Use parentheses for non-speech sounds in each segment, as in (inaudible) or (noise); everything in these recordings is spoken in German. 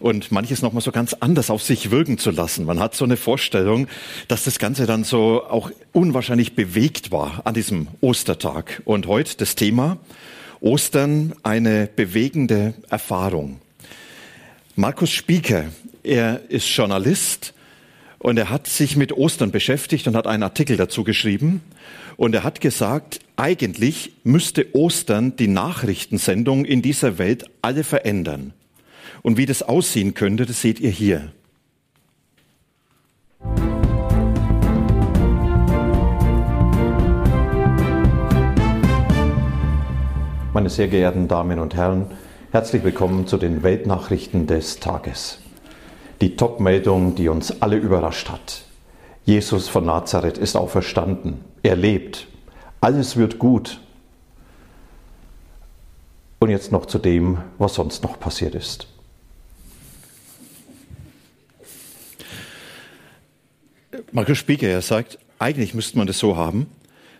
und manches nochmal so ganz anders auf sich wirken zu lassen. Man hat so eine Vorstellung, dass das Ganze dann so auch unwahrscheinlich bewegt war an diesem Ostertag. Und heute das Thema Ostern, eine bewegende Erfahrung. Markus Spieker, er ist Journalist und er hat sich mit Ostern beschäftigt und hat einen Artikel dazu geschrieben. Und er hat gesagt, eigentlich müsste Ostern die Nachrichtensendung in dieser Welt alle verändern. Und wie das aussehen könnte, das seht ihr hier. Meine sehr geehrten Damen und Herren, herzlich willkommen zu den Weltnachrichten des Tages. Die Top-Meldung, die uns alle überrascht hat. Jesus von Nazareth ist auferstanden. Er lebt. Alles wird gut. Und jetzt noch zu dem, was sonst noch passiert ist. Markus Spieker, er sagt, eigentlich müsste man das so haben,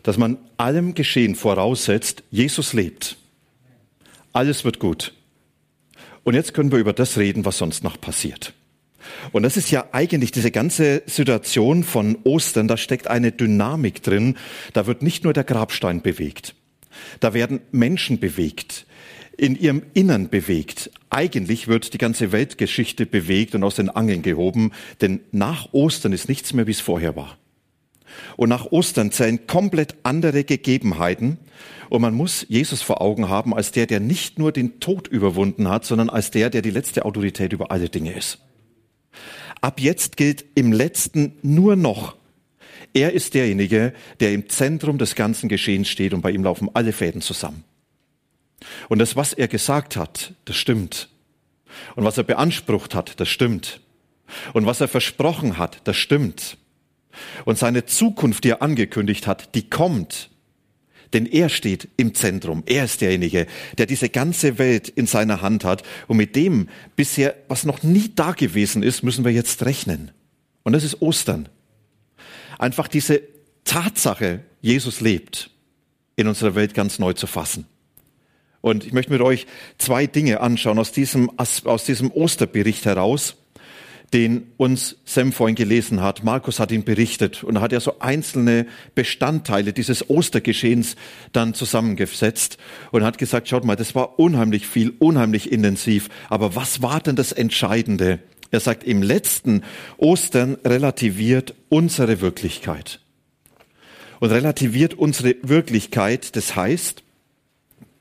dass man allem Geschehen voraussetzt, Jesus lebt. Alles wird gut. Und jetzt können wir über das reden, was sonst noch passiert. Und das ist ja eigentlich diese ganze Situation von Ostern, da steckt eine Dynamik drin. Da wird nicht nur der Grabstein bewegt. Da werden Menschen bewegt, in ihrem Innern bewegt. Eigentlich wird die ganze Weltgeschichte bewegt und aus den Angeln gehoben, denn nach Ostern ist nichts mehr, wie es vorher war. Und nach Ostern zählen komplett andere Gegebenheiten. Und man muss Jesus vor Augen haben als der, der nicht nur den Tod überwunden hat, sondern als der, der die letzte Autorität über alle Dinge ist. Ab jetzt gilt im letzten nur noch, er ist derjenige, der im Zentrum des ganzen Geschehens steht und bei ihm laufen alle Fäden zusammen. Und das, was er gesagt hat, das stimmt. Und was er beansprucht hat, das stimmt. Und was er versprochen hat, das stimmt. Und seine Zukunft, die er angekündigt hat, die kommt. Denn er steht im Zentrum. Er ist derjenige, der diese ganze Welt in seiner Hand hat. Und mit dem bisher, was noch nie da gewesen ist, müssen wir jetzt rechnen. Und das ist Ostern. Einfach diese Tatsache, Jesus lebt, in unserer Welt ganz neu zu fassen. Und ich möchte mit euch zwei Dinge anschauen aus diesem, aus diesem Osterbericht heraus den uns Sam vorhin gelesen hat. Markus hat ihn berichtet und hat ja so einzelne Bestandteile dieses Ostergeschehens dann zusammengesetzt und hat gesagt, schaut mal, das war unheimlich viel, unheimlich intensiv. Aber was war denn das Entscheidende? Er sagt, im letzten Ostern relativiert unsere Wirklichkeit. Und relativiert unsere Wirklichkeit, das heißt,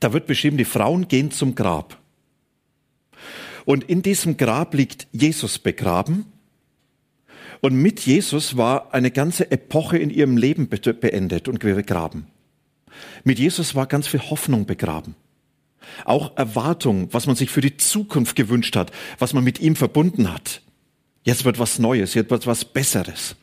da wird beschrieben, die Frauen gehen zum Grab. Und in diesem Grab liegt Jesus begraben. Und mit Jesus war eine ganze Epoche in ihrem Leben beendet und begraben. Mit Jesus war ganz viel Hoffnung begraben. Auch Erwartung, was man sich für die Zukunft gewünscht hat, was man mit ihm verbunden hat. Jetzt wird was Neues, jetzt wird was Besseres.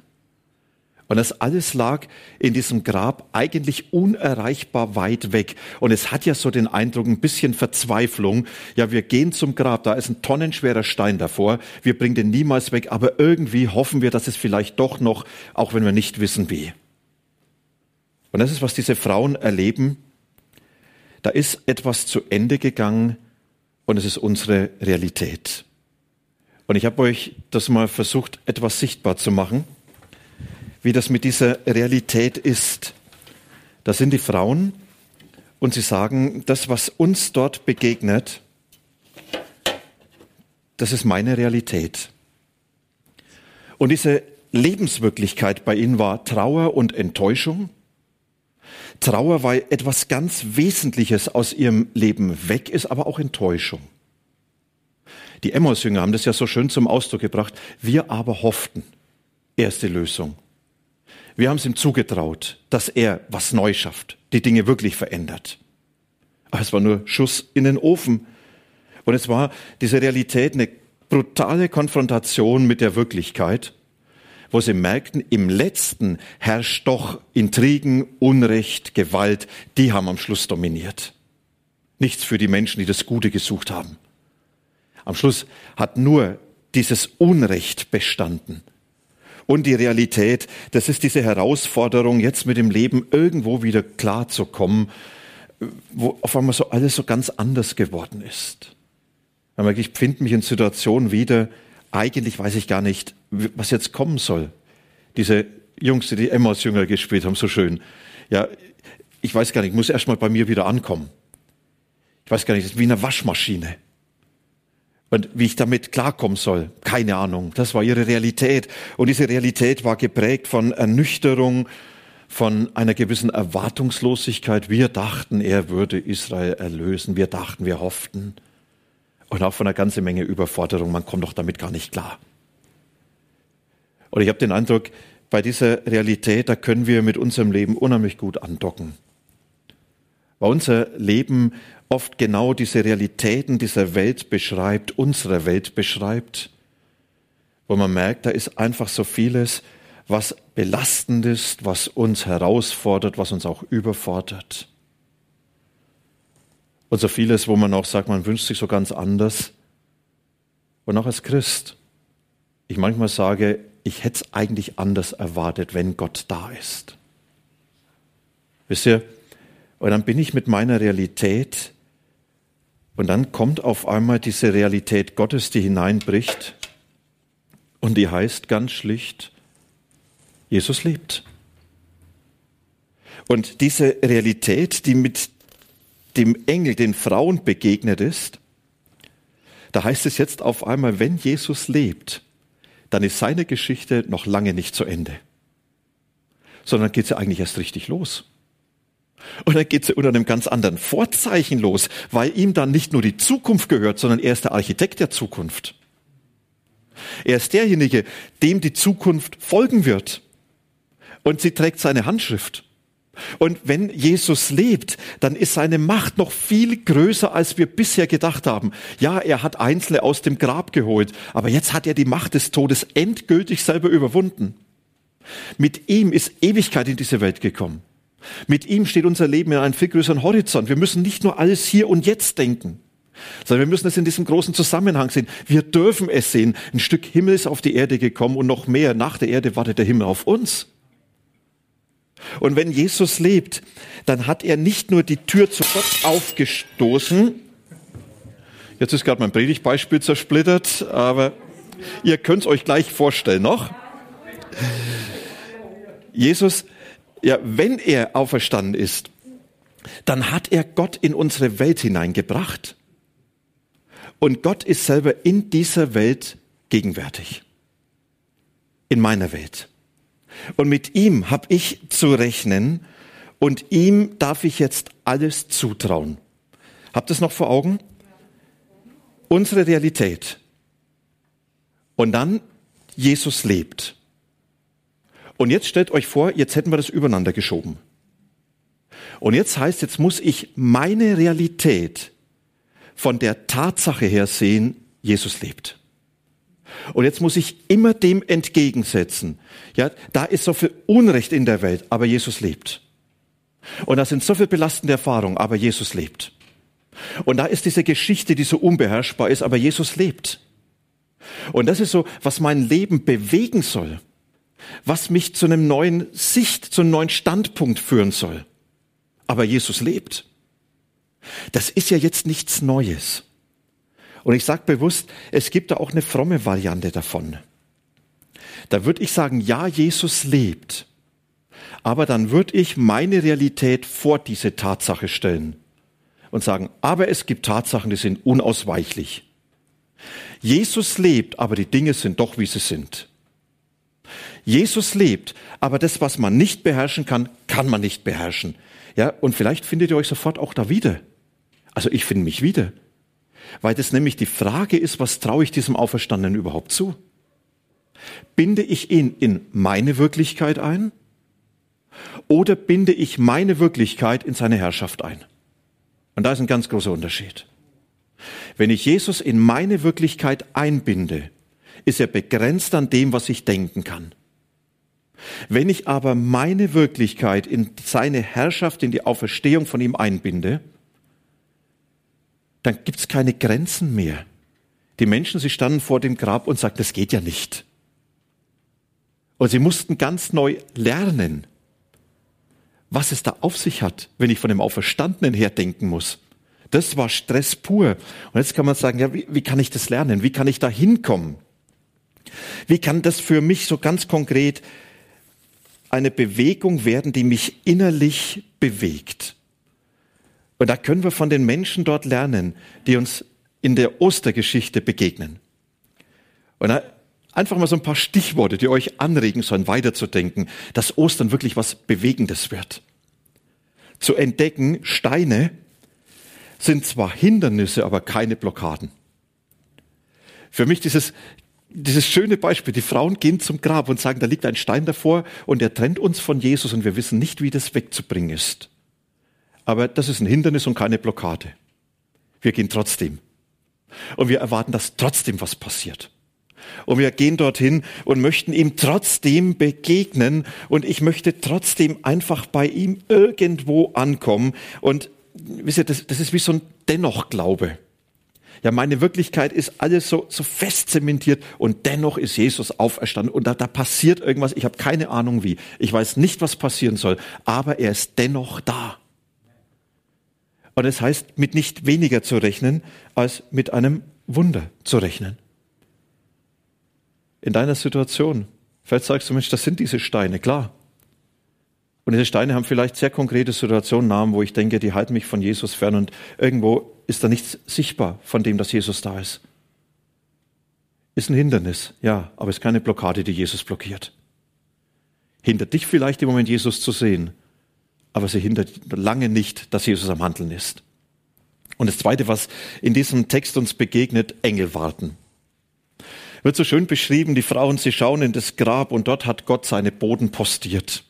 Und das alles lag in diesem Grab eigentlich unerreichbar weit weg. Und es hat ja so den Eindruck, ein bisschen Verzweiflung. Ja, wir gehen zum Grab, da ist ein tonnenschwerer Stein davor. Wir bringen den niemals weg, aber irgendwie hoffen wir, dass es vielleicht doch noch, auch wenn wir nicht wissen wie. Und das ist, was diese Frauen erleben. Da ist etwas zu Ende gegangen und es ist unsere Realität. Und ich habe euch das mal versucht, etwas sichtbar zu machen wie das mit dieser Realität ist. Da sind die Frauen und sie sagen, das, was uns dort begegnet, das ist meine Realität. Und diese Lebenswirklichkeit bei ihnen war Trauer und Enttäuschung. Trauer, weil etwas ganz Wesentliches aus ihrem Leben weg ist, aber auch Enttäuschung. Die Emmaus-Jünger haben das ja so schön zum Ausdruck gebracht. Wir aber hofften. Erste Lösung. Wir haben es ihm zugetraut, dass er was neu schafft, die Dinge wirklich verändert. Aber es war nur Schuss in den Ofen. Und es war diese Realität eine brutale Konfrontation mit der Wirklichkeit, wo sie merkten, im letzten herrscht doch Intrigen, Unrecht, Gewalt, die haben am Schluss dominiert. Nichts für die Menschen, die das Gute gesucht haben. Am Schluss hat nur dieses Unrecht bestanden. Und die Realität, das ist diese Herausforderung, jetzt mit dem Leben irgendwo wieder klarzukommen, wo auf einmal so alles so ganz anders geworden ist. Ich finde mich in Situationen wieder, eigentlich weiß ich gar nicht, was jetzt kommen soll. Diese Jungs, die die Emmaus Jünger gespielt haben, so schön. Ja, ich weiß gar nicht, ich muss erst mal bei mir wieder ankommen. Ich weiß gar nicht, das ist wie eine Waschmaschine. Und wie ich damit klarkommen soll, keine Ahnung. Das war ihre Realität. Und diese Realität war geprägt von Ernüchterung, von einer gewissen Erwartungslosigkeit. Wir dachten, er würde Israel erlösen. Wir dachten, wir hofften. Und auch von einer ganzen Menge Überforderung. Man kommt doch damit gar nicht klar. Und ich habe den Eindruck, bei dieser Realität, da können wir mit unserem Leben unheimlich gut andocken. Weil unser Leben oft genau diese Realitäten dieser Welt beschreibt, unserer Welt beschreibt, wo man merkt, da ist einfach so vieles, was belastend ist, was uns herausfordert, was uns auch überfordert. Und so vieles, wo man auch sagt, man wünscht sich so ganz anders. Und auch als Christ, ich manchmal sage, ich hätte es eigentlich anders erwartet, wenn Gott da ist. Wisst ihr, und dann bin ich mit meiner Realität und dann kommt auf einmal diese Realität Gottes, die hineinbricht und die heißt ganz schlicht, Jesus lebt. Und diese Realität, die mit dem Engel, den Frauen begegnet ist, da heißt es jetzt auf einmal, wenn Jesus lebt, dann ist seine Geschichte noch lange nicht zu Ende, sondern geht sie eigentlich erst richtig los. Und dann geht sie unter einem ganz anderen Vorzeichen los, weil ihm dann nicht nur die Zukunft gehört, sondern er ist der Architekt der Zukunft. Er ist derjenige, dem die Zukunft folgen wird. Und sie trägt seine Handschrift. Und wenn Jesus lebt, dann ist seine Macht noch viel größer, als wir bisher gedacht haben. Ja, er hat Einzelne aus dem Grab geholt, aber jetzt hat er die Macht des Todes endgültig selber überwunden. Mit ihm ist Ewigkeit in diese Welt gekommen. Mit ihm steht unser Leben in einem viel größeren Horizont. Wir müssen nicht nur alles hier und jetzt denken, sondern wir müssen es in diesem großen Zusammenhang sehen. Wir dürfen es sehen. Ein Stück Himmel ist auf die Erde gekommen und noch mehr. Nach der Erde wartet der Himmel auf uns. Und wenn Jesus lebt, dann hat er nicht nur die Tür zu Gott aufgestoßen. Jetzt ist gerade mein Predigtbeispiel zersplittert, aber ihr könnt es euch gleich vorstellen noch. Jesus ja, wenn er auferstanden ist, dann hat er Gott in unsere Welt hineingebracht. Und Gott ist selber in dieser Welt gegenwärtig. In meiner Welt. Und mit ihm habe ich zu rechnen und ihm darf ich jetzt alles zutrauen. Habt ihr es noch vor Augen? Unsere Realität. Und dann Jesus lebt. Und jetzt stellt euch vor, jetzt hätten wir das übereinander geschoben. Und jetzt heißt, jetzt muss ich meine Realität von der Tatsache her sehen, Jesus lebt. Und jetzt muss ich immer dem entgegensetzen. Ja, da ist so viel Unrecht in der Welt, aber Jesus lebt. Und da sind so viel belastende Erfahrungen, aber Jesus lebt. Und da ist diese Geschichte, die so unbeherrschbar ist, aber Jesus lebt. Und das ist so, was mein Leben bewegen soll was mich zu einem neuen Sicht, zu einem neuen Standpunkt führen soll. Aber Jesus lebt. Das ist ja jetzt nichts Neues. Und ich sage bewusst, es gibt da auch eine fromme Variante davon. Da würde ich sagen, ja, Jesus lebt. Aber dann würde ich meine Realität vor diese Tatsache stellen und sagen, aber es gibt Tatsachen, die sind unausweichlich. Jesus lebt, aber die Dinge sind doch, wie sie sind. Jesus lebt, aber das, was man nicht beherrschen kann, kann man nicht beherrschen. Ja, und vielleicht findet ihr euch sofort auch da wieder. Also ich finde mich wieder. Weil das nämlich die Frage ist, was traue ich diesem Auferstandenen überhaupt zu? Binde ich ihn in meine Wirklichkeit ein? Oder binde ich meine Wirklichkeit in seine Herrschaft ein? Und da ist ein ganz großer Unterschied. Wenn ich Jesus in meine Wirklichkeit einbinde, ist er begrenzt an dem, was ich denken kann. Wenn ich aber meine Wirklichkeit in seine Herrschaft, in die Auferstehung von ihm einbinde, dann gibt es keine Grenzen mehr. Die Menschen, sie standen vor dem Grab und sagten, das geht ja nicht. Und sie mussten ganz neu lernen, was es da auf sich hat, wenn ich von dem Auferstandenen her denken muss. Das war Stress pur. Und jetzt kann man sagen, ja, wie, wie kann ich das lernen? Wie kann ich da hinkommen? Wie kann das für mich so ganz konkret eine Bewegung werden, die mich innerlich bewegt? Und da können wir von den Menschen dort lernen, die uns in der Ostergeschichte begegnen. Und einfach mal so ein paar Stichworte, die euch anregen sollen, weiterzudenken, dass Ostern wirklich was Bewegendes wird. Zu entdecken, Steine sind zwar Hindernisse, aber keine Blockaden. Für mich dieses, dieses schöne Beispiel, die Frauen gehen zum Grab und sagen, da liegt ein Stein davor und der trennt uns von Jesus und wir wissen nicht, wie das wegzubringen ist. Aber das ist ein Hindernis und keine Blockade. Wir gehen trotzdem. Und wir erwarten, dass trotzdem was passiert. Und wir gehen dorthin und möchten ihm trotzdem begegnen. Und ich möchte trotzdem einfach bei ihm irgendwo ankommen. Und wisst ihr, das, das ist wie so ein Dennoch-Glaube. Ja, meine Wirklichkeit ist alles so, so fest zementiert und dennoch ist Jesus auferstanden und da, da passiert irgendwas. Ich habe keine Ahnung wie. Ich weiß nicht, was passieren soll, aber er ist dennoch da. Und es heißt, mit nicht weniger zu rechnen, als mit einem Wunder zu rechnen. In deiner Situation. Vielleicht sagst du, Mensch, das sind diese Steine, klar. Und diese Steine haben vielleicht sehr konkrete Situationen, Namen, wo ich denke, die halten mich von Jesus fern und irgendwo ist da nichts sichtbar von dem, dass Jesus da ist. Ist ein Hindernis, ja, aber ist keine Blockade, die Jesus blockiert. Hindert dich vielleicht im Moment, Jesus zu sehen, aber sie hindert lange nicht, dass Jesus am Handeln ist. Und das Zweite, was in diesem Text uns begegnet, Engel warten. Wird so schön beschrieben, die Frauen, sie schauen in das Grab und dort hat Gott seine Boden postiert.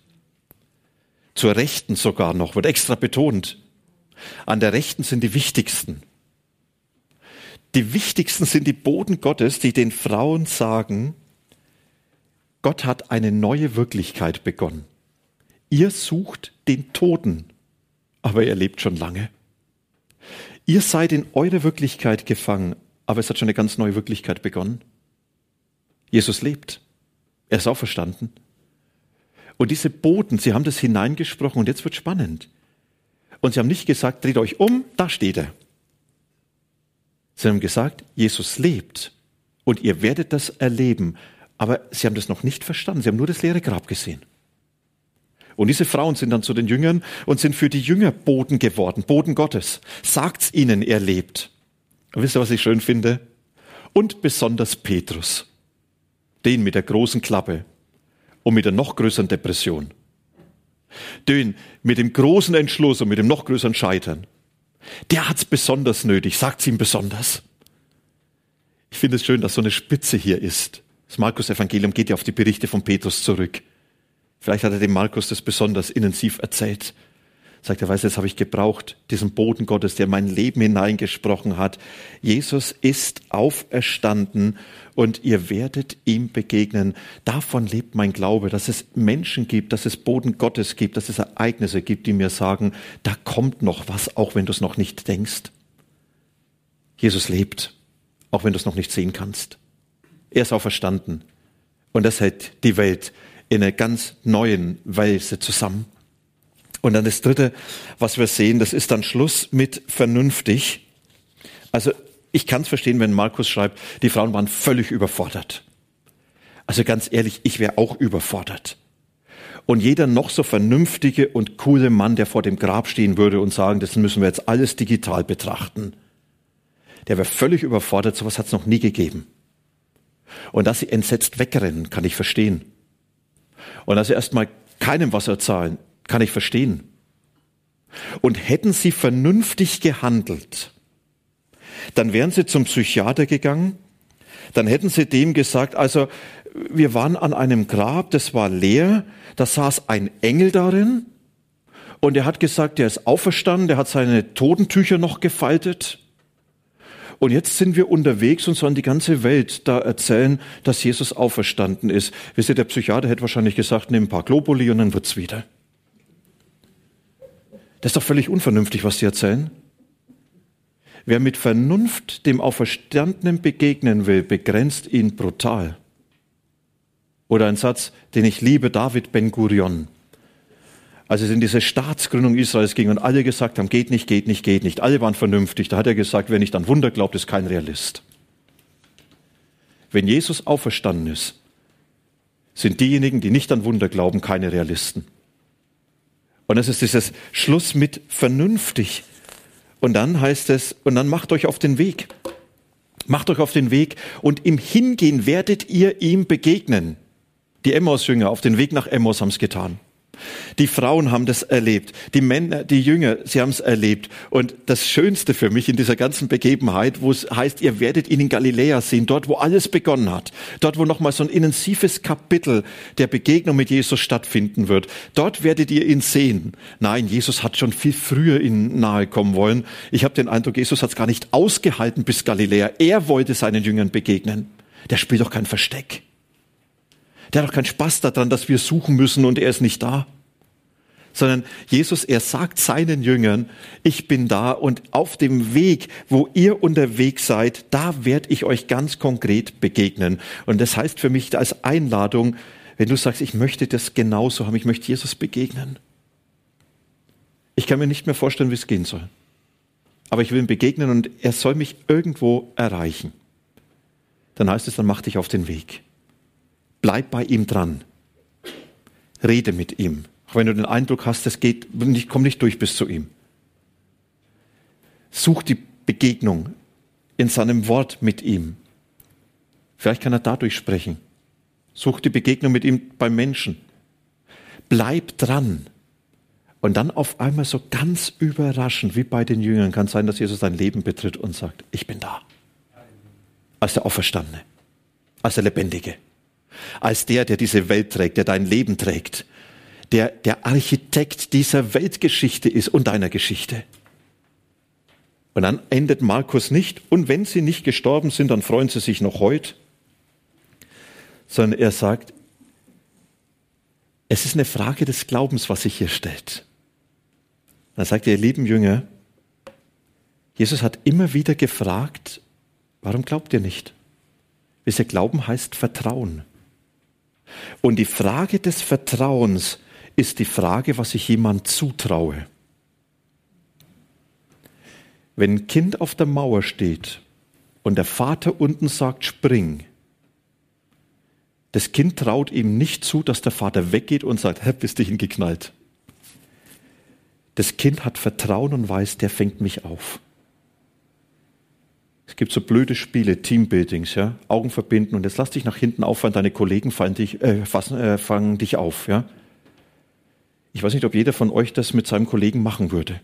Zur Rechten sogar noch, wird extra betont. An der Rechten sind die wichtigsten. Die wichtigsten sind die Boden Gottes, die den Frauen sagen, Gott hat eine neue Wirklichkeit begonnen. Ihr sucht den Toten, aber er lebt schon lange. Ihr seid in eure Wirklichkeit gefangen, aber es hat schon eine ganz neue Wirklichkeit begonnen. Jesus lebt. Er ist auferstanden. Und diese Boten, sie haben das hineingesprochen und jetzt wird spannend. Und sie haben nicht gesagt, dreht euch um, da steht er. Sie haben gesagt, Jesus lebt und ihr werdet das erleben. Aber sie haben das noch nicht verstanden. Sie haben nur das leere Grab gesehen. Und diese Frauen sind dann zu den Jüngern und sind für die Jünger Boden geworden, Boden Gottes. Sagt's ihnen, er lebt. Und wisst ihr, was ich schön finde? Und besonders Petrus. Den mit der großen Klappe und mit der noch größeren Depression. Den mit dem großen Entschluss und mit dem noch größeren Scheitern. Der hat's besonders nötig. Sagt's ihm besonders. Ich finde es schön, dass so eine Spitze hier ist. Das Markus Evangelium geht ja auf die Berichte von Petrus zurück. Vielleicht hat er dem Markus das besonders intensiv erzählt. Sagt er, weiß, jetzt habe ich gebraucht, diesen Boden Gottes, der mein Leben hineingesprochen hat. Jesus ist auferstanden und ihr werdet ihm begegnen. Davon lebt mein Glaube, dass es Menschen gibt, dass es Boden Gottes gibt, dass es Ereignisse gibt, die mir sagen, da kommt noch was, auch wenn du es noch nicht denkst. Jesus lebt, auch wenn du es noch nicht sehen kannst. Er ist auferstanden und das hält die Welt in einer ganz neuen Weise zusammen. Und dann das Dritte, was wir sehen, das ist dann Schluss mit vernünftig. Also ich kann es verstehen, wenn Markus schreibt, die Frauen waren völlig überfordert. Also ganz ehrlich, ich wäre auch überfordert. Und jeder noch so vernünftige und coole Mann, der vor dem Grab stehen würde und sagen, das müssen wir jetzt alles digital betrachten, der wäre völlig überfordert, sowas hat es noch nie gegeben. Und dass sie entsetzt wegrennen, kann ich verstehen. Und dass sie erstmal keinem was erzahlen, kann ich verstehen. Und hätten sie vernünftig gehandelt, dann wären sie zum Psychiater gegangen, dann hätten sie dem gesagt, also wir waren an einem Grab, das war leer, da saß ein Engel darin und er hat gesagt, der ist auferstanden, der hat seine Totentücher noch gefaltet Und jetzt sind wir unterwegs und sollen die ganze Welt da erzählen, dass Jesus auferstanden ist. Wisst ihr, der Psychiater hätte wahrscheinlich gesagt, nimm ein paar Globuli und dann wird's wieder. Das ist doch völlig unvernünftig, was sie erzählen. Wer mit Vernunft dem Auferstandenen begegnen will, begrenzt ihn brutal. Oder ein Satz, den ich liebe, David Ben Gurion. Als es in diese Staatsgründung Israels ging und alle gesagt haben, geht nicht, geht nicht, geht nicht. Alle waren vernünftig. Da hat er gesagt, wer nicht an Wunder glaubt, ist kein Realist. Wenn Jesus auferstanden ist, sind diejenigen, die nicht an Wunder glauben, keine Realisten. Und es ist dieses Schluss mit vernünftig. Und dann heißt es, und dann macht euch auf den Weg. Macht euch auf den Weg und im Hingehen werdet ihr ihm begegnen. Die Emmaus-Jünger auf den Weg nach Emmaus haben es getan. Die Frauen haben das erlebt, die Männer, die Jünger, sie haben es erlebt. Und das Schönste für mich in dieser ganzen Begebenheit, wo es heißt, ihr werdet ihn in Galiläa sehen, dort, wo alles begonnen hat, dort, wo nochmal so ein intensives Kapitel der Begegnung mit Jesus stattfinden wird, dort werdet ihr ihn sehen. Nein, Jesus hat schon viel früher ihnen nahe kommen wollen. Ich habe den Eindruck, Jesus hat es gar nicht ausgehalten bis Galiläa. Er wollte seinen Jüngern begegnen. Der spielt doch kein Versteck. Der hat doch keinen Spaß daran, dass wir suchen müssen und er ist nicht da. Sondern Jesus, er sagt seinen Jüngern, ich bin da und auf dem Weg, wo ihr unterwegs seid, da werde ich euch ganz konkret begegnen. Und das heißt für mich als Einladung, wenn du sagst, ich möchte das genauso haben, ich möchte Jesus begegnen. Ich kann mir nicht mehr vorstellen, wie es gehen soll. Aber ich will ihm begegnen und er soll mich irgendwo erreichen. Dann heißt es, dann mach dich auf den Weg. Bleib bei ihm dran. Rede mit ihm. Auch wenn du den Eindruck hast, es geht, ich komme nicht durch bis zu ihm. Such die Begegnung in seinem Wort mit ihm. Vielleicht kann er dadurch sprechen. Such die Begegnung mit ihm beim Menschen. Bleib dran. Und dann auf einmal so ganz überraschend, wie bei den Jüngern, kann sein, dass Jesus sein Leben betritt und sagt, ich bin da. Als der Auferstandene, als der Lebendige als der, der diese Welt trägt, der dein Leben trägt, der der Architekt dieser Weltgeschichte ist und deiner Geschichte. Und dann endet Markus nicht, und wenn sie nicht gestorben sind, dann freuen sie sich noch heute, sondern er sagt, es ist eine Frage des Glaubens, was sich hier stellt. Dann sagt er, ihr lieben Jünger, Jesus hat immer wieder gefragt, warum glaubt ihr nicht? Wisst ihr, Glauben heißt Vertrauen. Und die Frage des Vertrauens ist die Frage, was ich jemand zutraue. Wenn ein Kind auf der Mauer steht und der Vater unten sagt, spring, das Kind traut ihm nicht zu, dass der Vater weggeht und sagt, Hä, bist du hingeknallt. Das Kind hat Vertrauen und weiß, der fängt mich auf. Es gibt so blöde Spiele, Teambuildings, ja, Augen verbinden und jetzt lass dich nach hinten auffallen, deine Kollegen dich, äh, fassen, äh, fangen dich auf, ja. Ich weiß nicht, ob jeder von euch das mit seinem Kollegen machen würde.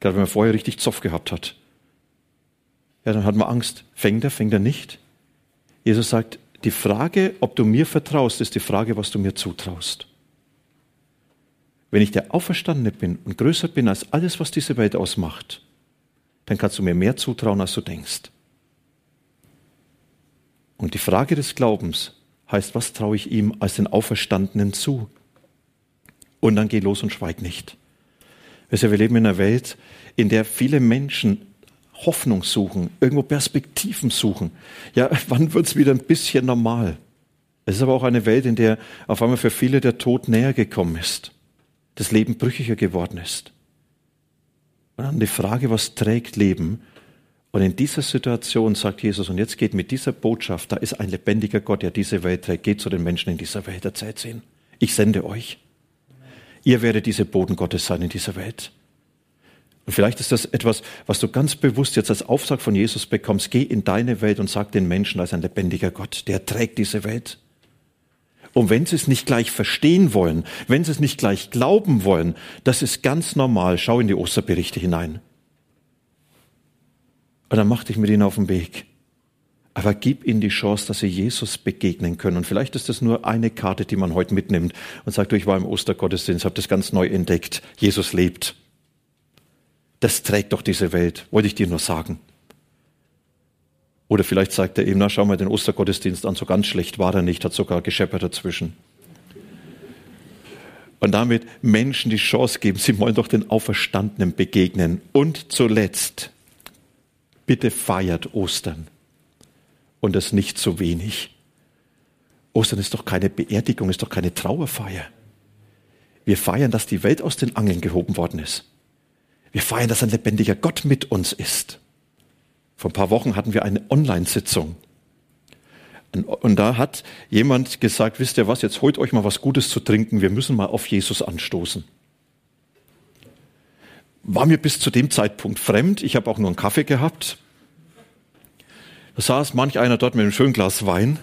Gerade wenn man vorher richtig Zoff gehabt hat. Ja, dann hat man Angst. Fängt er, fängt er nicht? Jesus sagt, die Frage, ob du mir vertraust, ist die Frage, was du mir zutraust. Wenn ich der Auferstandene bin und größer bin als alles, was diese Welt ausmacht, dann kannst du mir mehr zutrauen, als du denkst. Und die Frage des Glaubens heißt, was traue ich ihm als den Auferstandenen zu? Und dann geh los und schweig nicht. Wir leben in einer Welt, in der viele Menschen Hoffnung suchen, irgendwo Perspektiven suchen. Ja, (laughs) wann wird es wieder ein bisschen normal? Es ist aber auch eine Welt, in der auf einmal für viele der Tod näher gekommen ist, das Leben brüchiger geworden ist. Und dann die Frage, was trägt Leben? Und in dieser Situation sagt Jesus, und jetzt geht mit dieser Botschaft, da ist ein lebendiger Gott, der diese Welt trägt, geht zu den Menschen in dieser Welt, erzählt sie ihnen. Ich sende euch. Ihr werdet diese Boden Gottes sein in dieser Welt. Und vielleicht ist das etwas, was du ganz bewusst jetzt als Auftrag von Jesus bekommst. Geh in deine Welt und sag den Menschen, als ein lebendiger Gott, der trägt diese Welt. Und wenn sie es nicht gleich verstehen wollen, wenn sie es nicht gleich glauben wollen, das ist ganz normal. Schau in die Osterberichte hinein. Und dann mach dich mit ihnen auf den Weg. Aber gib ihnen die Chance, dass sie Jesus begegnen können. Und vielleicht ist das nur eine Karte, die man heute mitnimmt und sagt, ich war im Ostergottesdienst, habe das ganz neu entdeckt. Jesus lebt. Das trägt doch diese Welt, wollte ich dir nur sagen. Oder vielleicht sagt er eben, na schau mal den Ostergottesdienst an, so ganz schlecht war er nicht, hat sogar gescheppert dazwischen. Und damit Menschen die Chance geben, sie wollen doch den Auferstandenen begegnen. Und zuletzt, bitte feiert Ostern. Und das nicht zu wenig. Ostern ist doch keine Beerdigung, ist doch keine Trauerfeier. Wir feiern, dass die Welt aus den Angeln gehoben worden ist. Wir feiern, dass ein lebendiger Gott mit uns ist. Vor ein paar Wochen hatten wir eine Online-Sitzung. Und da hat jemand gesagt, wisst ihr was, jetzt holt euch mal was Gutes zu trinken, wir müssen mal auf Jesus anstoßen. War mir bis zu dem Zeitpunkt fremd, ich habe auch nur einen Kaffee gehabt. Da saß manch einer dort mit einem schönen Glas Wein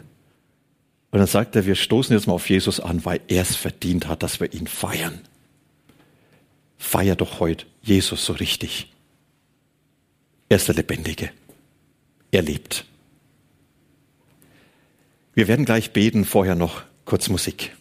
und dann sagt er, wir stoßen jetzt mal auf Jesus an, weil er es verdient hat, dass wir ihn feiern. Feier doch heute Jesus so richtig. Er ist der Lebendige. Er lebt. Wir werden gleich beten, vorher noch kurz Musik.